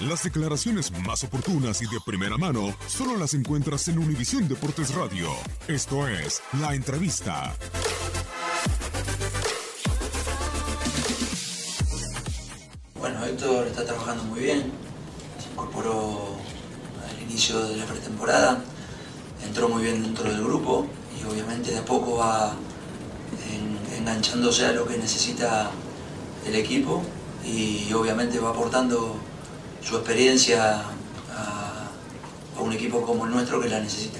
Las declaraciones más oportunas y de primera mano solo las encuentras en Univisión Deportes Radio. Esto es La Entrevista. Bueno, Héctor está trabajando muy bien, se incorporó al inicio de la pretemporada, entró muy bien dentro del grupo y obviamente de a poco va en- enganchándose a lo que necesita el equipo y obviamente va aportando su experiencia a, un equipo como el nuestro que la necesita.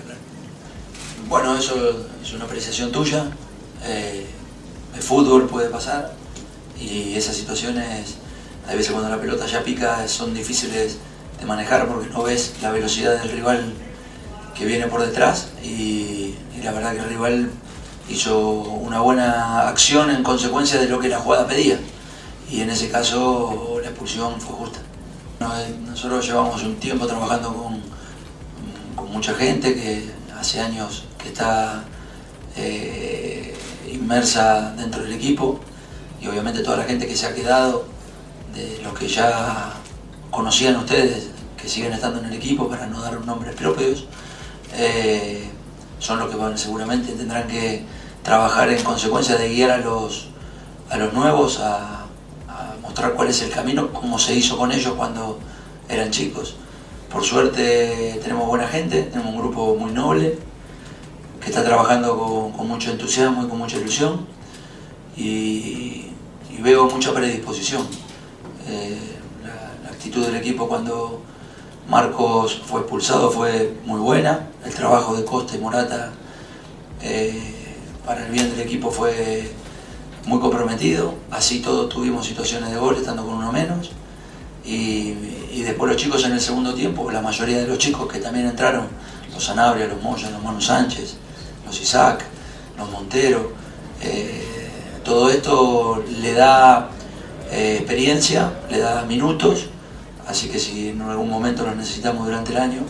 Bueno, eso es una apreciación tuya. eh, el fútbol puede pasar y esas situaciones, a veces cuando la pelota ya pica, son difíciles de manejar porque no ves la velocidad del rival que viene por detrás y, y la verdad que el rival hizo una buena acción en consecuencia de lo que la jugada pedía y en ese caso la expulsión fue justa. Eh, Nosotros llevamos un tiempo trabajando con, con mucha gente que hace años que está eh, inmersa dentro del equipo. Y obviamente toda la gente que se ha quedado, de los que ya conocían ustedes, que siguen estando en el equipo para no dar nombres propios, eh, son los que van, seguramente tendrán que trabajar en consecuencia de guiar a los, a los nuevos a cuál es el camino, como se hizo con ellos cuando eran chicos. Por suerte tenemos buena gente, tenemos un grupo muy noble, que está trabajando con, mucho entusiasmo y con mucha ilusión y, veo mucha predisposición. Eh, la, la actitud del equipo cuando Marcos fue expulsado fue muy buena, el trabajo de Costa y Morata eh, para el bien del equipo fue muy comprometido, así todos tuvimos situaciones de gol estando con uno menos. Y, después los chicos en el segundo tiempo, la mayoría de los chicos que también entraron, los Sanabria, los Moya, los Manu Sánchez, los Isaac, los Montero, eh, todo esto le da eh, experiencia, le da minutos, así que si en algún momento los necesitamos durante el año,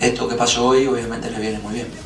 esto que pasó hoy obviamente les viene muy bien.